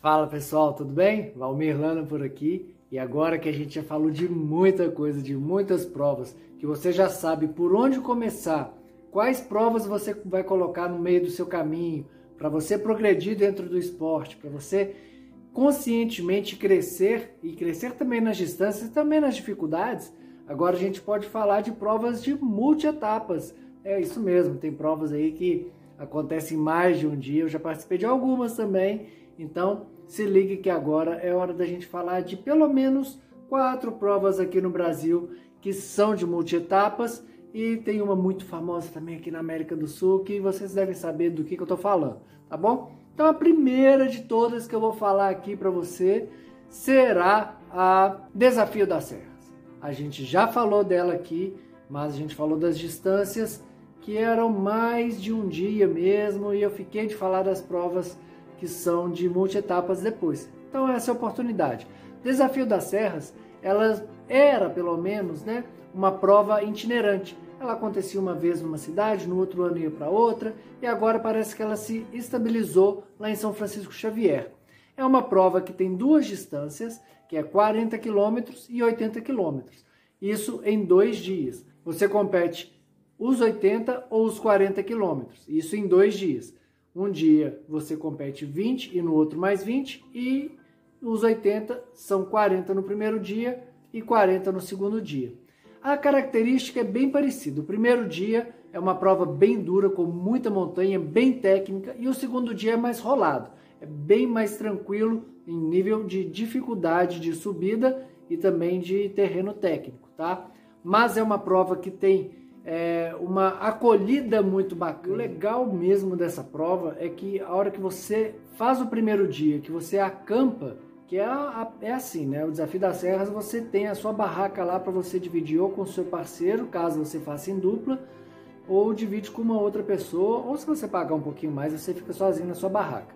Fala pessoal, tudo bem? Valmir Lana por aqui. E agora que a gente já falou de muita coisa, de muitas provas, que você já sabe por onde começar, quais provas você vai colocar no meio do seu caminho, para você progredir dentro do esporte, para você conscientemente crescer e crescer também nas distâncias e também nas dificuldades. Agora a gente pode falar de provas de multi-etapas. É isso mesmo, tem provas aí que acontecem mais de um dia. Eu já participei de algumas também. Então se ligue que agora é hora da gente falar de pelo menos quatro provas aqui no Brasil que são de multi-etapas e tem uma muito famosa também aqui na América do Sul que vocês devem saber do que, que eu estou falando, tá bom? Então a primeira de todas que eu vou falar aqui para você será a Desafio das Serras. A gente já falou dela aqui, mas a gente falou das distâncias que eram mais de um dia mesmo e eu fiquei de falar das provas que são de multi-etapas depois. Então essa é a oportunidade. Desafio das Serras, ela era pelo menos, né, uma prova itinerante. Ela acontecia uma vez numa cidade, no outro ano ia para outra, e agora parece que ela se estabilizou lá em São Francisco Xavier. É uma prova que tem duas distâncias, que é 40 quilômetros e 80 quilômetros. Isso em dois dias. Você compete os 80 ou os 40 quilômetros. Isso em dois dias. Um dia você compete 20 e no outro mais 20, e os 80 são 40 no primeiro dia e 40 no segundo dia. A característica é bem parecida. O primeiro dia é uma prova bem dura, com muita montanha, bem técnica, e o segundo dia é mais rolado. É bem mais tranquilo em nível de dificuldade de subida e também de terreno técnico, tá? Mas é uma prova que tem é, uma acolhida muito bacana. O legal mesmo dessa prova é que a hora que você faz o primeiro dia, que você acampa, que é, é assim, né? O desafio das serras, você tem a sua barraca lá para você dividir ou com o seu parceiro, caso você faça em dupla, ou divide com uma outra pessoa, ou se você pagar um pouquinho mais, você fica sozinho na sua barraca.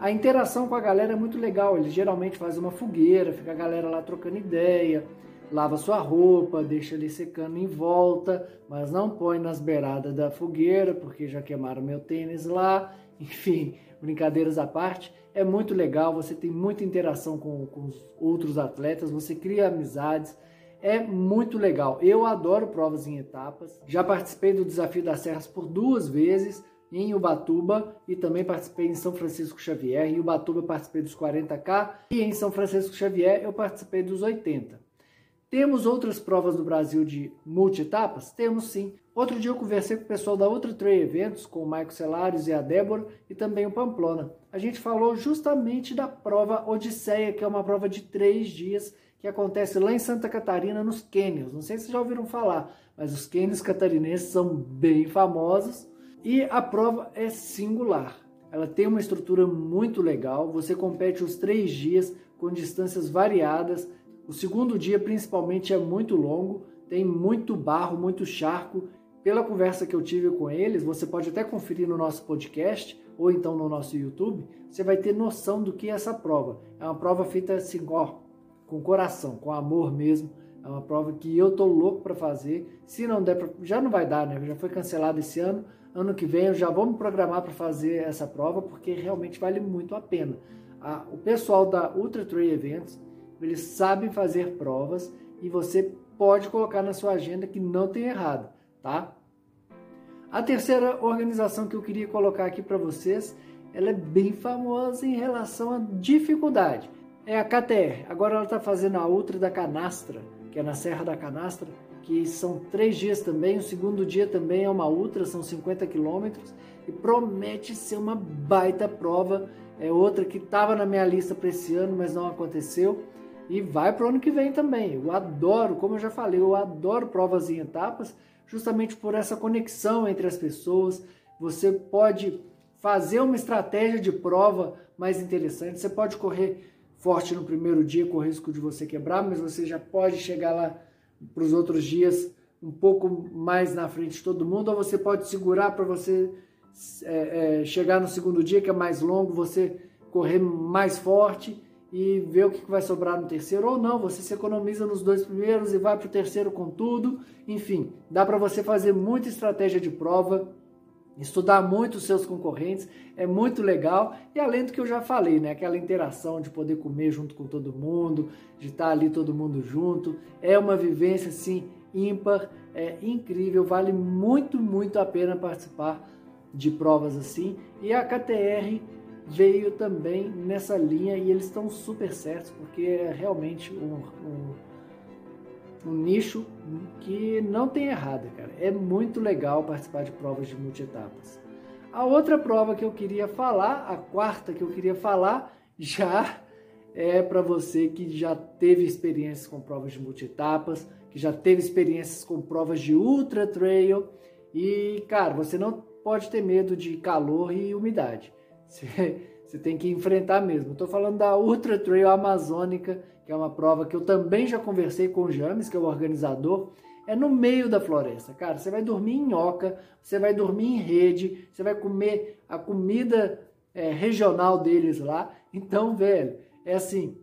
A interação com a galera é muito legal, eles geralmente fazem uma fogueira, fica a galera lá trocando ideia, lava sua roupa, deixa ali secando em volta, mas não põe nas beiradas da fogueira, porque já queimaram meu tênis lá, enfim, brincadeiras à parte é muito legal, você tem muita interação com, com os outros atletas, você cria amizades, é muito legal. Eu adoro provas em etapas, já participei do Desafio das Serras por duas vezes, em Ubatuba e também participei em São Francisco Xavier. Em Ubatuba participei dos 40K e em São Francisco Xavier eu participei dos 80. Temos outras provas no Brasil de multi-etapas? Temos sim. Outro dia eu conversei com o pessoal da Ultra Trail Eventos, com o Maico Celares e a Débora, e também o Pamplona. A gente falou justamente da prova Odisseia, que é uma prova de três dias, que acontece lá em Santa Catarina, nos Cânions. Não sei se já ouviram falar, mas os Cânions catarinenses são bem famosos. E a prova é singular. Ela tem uma estrutura muito legal, você compete os três dias com distâncias variadas, o segundo dia, principalmente, é muito longo, tem muito barro, muito charco. Pela conversa que eu tive com eles, você pode até conferir no nosso podcast ou então no nosso YouTube, você vai ter noção do que é essa prova. É uma prova feita assim, ó, com coração, com amor mesmo. É uma prova que eu tô louco para fazer. Se não der, pra, já não vai dar, né? Já foi cancelado esse ano. Ano que vem eu já vou me programar para fazer essa prova porque realmente vale muito a pena. o pessoal da Ultra Trail Events eles sabem fazer provas e você pode colocar na sua agenda que não tem errado, tá? A terceira organização que eu queria colocar aqui para vocês, ela é bem famosa em relação à dificuldade. É a KTR. Agora ela está fazendo a Ultra da Canastra, que é na Serra da Canastra, que são três dias também. O segundo dia também é uma Ultra, são 50 quilômetros e promete ser uma baita prova. É outra que estava na minha lista para esse ano, mas não aconteceu e vai para o ano que vem também. Eu adoro, como eu já falei, eu adoro provas em etapas, justamente por essa conexão entre as pessoas. Você pode fazer uma estratégia de prova mais interessante. Você pode correr forte no primeiro dia com o risco de você quebrar, mas você já pode chegar lá para os outros dias um pouco mais na frente de todo mundo, ou você pode segurar para você é, é, chegar no segundo dia, que é mais longo, você correr mais forte e ver o que vai sobrar no terceiro ou não. Você se economiza nos dois primeiros e vai para o terceiro com tudo. Enfim, dá para você fazer muita estratégia de prova estudar muito os seus concorrentes, é muito legal. E além do que eu já falei, né? Aquela interação de poder comer junto com todo mundo, de estar ali todo mundo junto, é uma vivência assim ímpar, é incrível, vale muito, muito a pena participar de provas assim. E a KTR veio também nessa linha e eles estão super certos, porque é realmente um, um, um nicho que não tem errado, cara. É muito legal participar de provas de multietapas. A outra prova que eu queria falar, a quarta que eu queria falar, já é para você que já teve experiências com provas de multietapas, que já teve experiências com provas de ultra trail e, cara, você não pode ter medo de calor e umidade. Você, tem que enfrentar mesmo. Estou falando da Ultra Trail Amazônica, que é uma prova que eu também já conversei com o James, que é o organizador. É no meio da floresta, cara. Você vai dormir em oca, você vai dormir em rede, você vai comer a comida é, regional deles lá. Então, velho, é assim: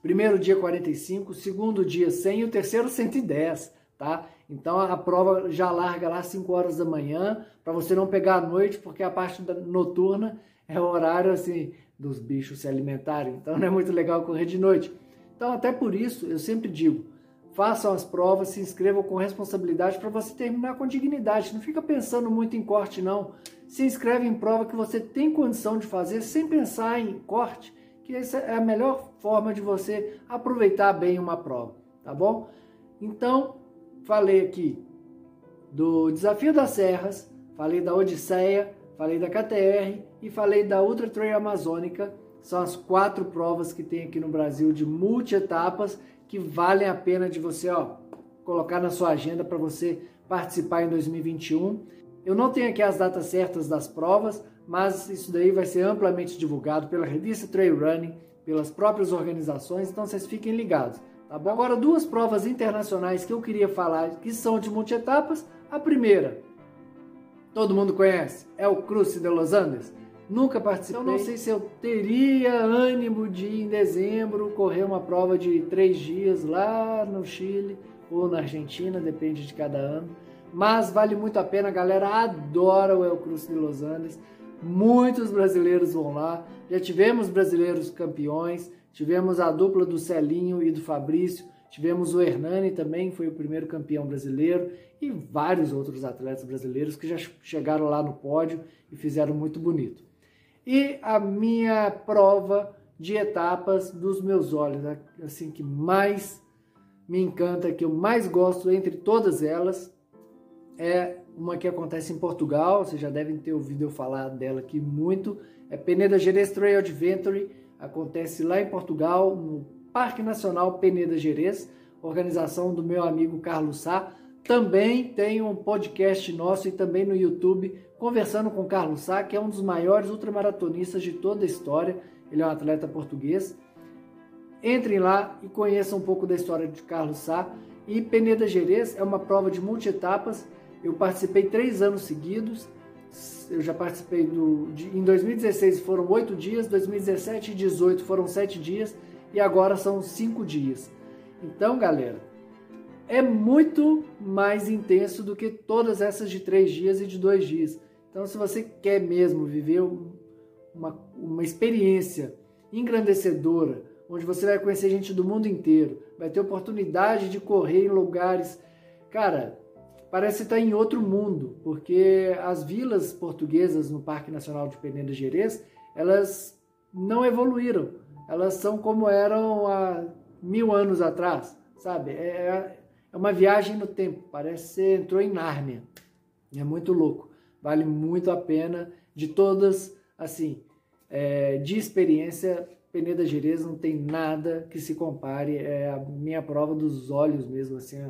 primeiro dia 45, segundo dia 100 e o terceiro 110, tá? Então a prova já larga lá 5 horas da manhã, para você não pegar a noite, porque a parte noturna é o horário assim dos bichos se alimentarem, então não é muito legal correr de noite. Então até por isso eu sempre digo, façam as provas, se inscrevam com responsabilidade para você terminar com dignidade. Não fica pensando muito em corte não. Se inscreve em prova que você tem condição de fazer sem pensar em corte, que essa é a melhor forma de você aproveitar bem uma prova, tá bom? Então, falei aqui do Desafio das Serras, falei da Odisseia, falei da KTR e falei da Ultra Trail Amazônica. São as quatro provas que tem aqui no Brasil de multi-etapas que valem a pena de você ó, colocar na sua agenda para você participar em 2021. Eu não tenho aqui as datas certas das provas, mas isso daí vai ser amplamente divulgado pela revista Trail Running, pelas próprias organizações, então vocês fiquem ligados. Tá bom? Agora, duas provas internacionais que eu queria falar que são de multi-etapas. A primeira, todo mundo conhece, é o Cruze de Los Andes. Nunca participei. Então não sei se eu teria ânimo de em dezembro correr uma prova de três dias lá no Chile ou na Argentina, depende de cada ano. Mas vale muito a pena, a galera adora o El Cruz de Los Andes. Muitos brasileiros vão lá. Já tivemos brasileiros campeões, tivemos a dupla do Celinho e do Fabrício, tivemos o Hernani também, foi o primeiro campeão brasileiro e vários outros atletas brasileiros que já chegaram lá no pódio e fizeram muito bonito. E a minha prova de etapas dos meus olhos, assim que mais me encanta, que eu mais gosto entre todas elas, é uma que acontece em Portugal, vocês já devem ter ouvido eu falar dela aqui muito, é Peneda Gerês Trail Adventure, acontece lá em Portugal, no Parque Nacional Peneda Gerês, organização do meu amigo Carlos Sá, também tem um podcast nosso e também no YouTube, conversando com Carlos Sá, que é um dos maiores ultramaratonistas de toda a história. Ele é um atleta português. Entrem lá e conheçam um pouco da história de Carlos Sá. E Peneda Gerês é uma prova de multi-etapas. Eu participei três anos seguidos. Eu já participei do. De, em 2016 foram oito dias, 2017 e 2018 foram sete dias e agora são cinco dias. Então, galera, é muito mais intenso do que todas essas de três dias e de dois dias. Então, se você quer mesmo viver uma, uma experiência engrandecedora, onde você vai conhecer gente do mundo inteiro, vai ter oportunidade de correr em lugares, cara, parece estar em outro mundo, porque as vilas portuguesas no Parque Nacional de Peneda Gerês, elas não evoluíram, elas são como eram há mil anos atrás, sabe? É, é é uma viagem no tempo, parece que você entrou em Nárnia. É muito louco. Vale muito a pena. De todas, assim, é, de experiência, Peneda Gerês não tem nada que se compare. É a minha prova dos olhos mesmo, assim,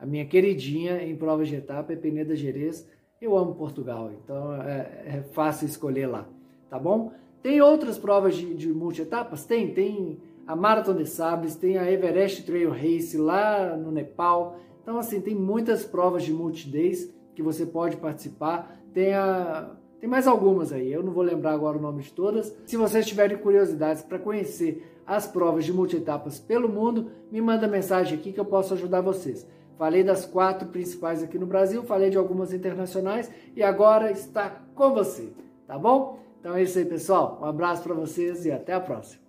a, minha queridinha em provas de etapa é Peneda Gerês. Eu amo Portugal, então é, é fácil escolher lá, tá bom? Tem outras provas de, de multi-etapas? Tem, tem a Marathon de Sables, tem a Everest Trail Race lá no Nepal. Então, assim, tem muitas provas de multi-days que você pode participar. Tem, a, tem mais algumas aí, eu não vou lembrar agora o nome de todas. Se vocês tiverem curiosidades para conhecer as provas de multi-etapas pelo mundo, me manda mensagem aqui que eu posso ajudar vocês. Falei das quatro principais aqui no Brasil, falei de algumas internacionais e agora está com você, tá bom? Então é isso aí, pessoal. Um abraço para vocês e até a próxima.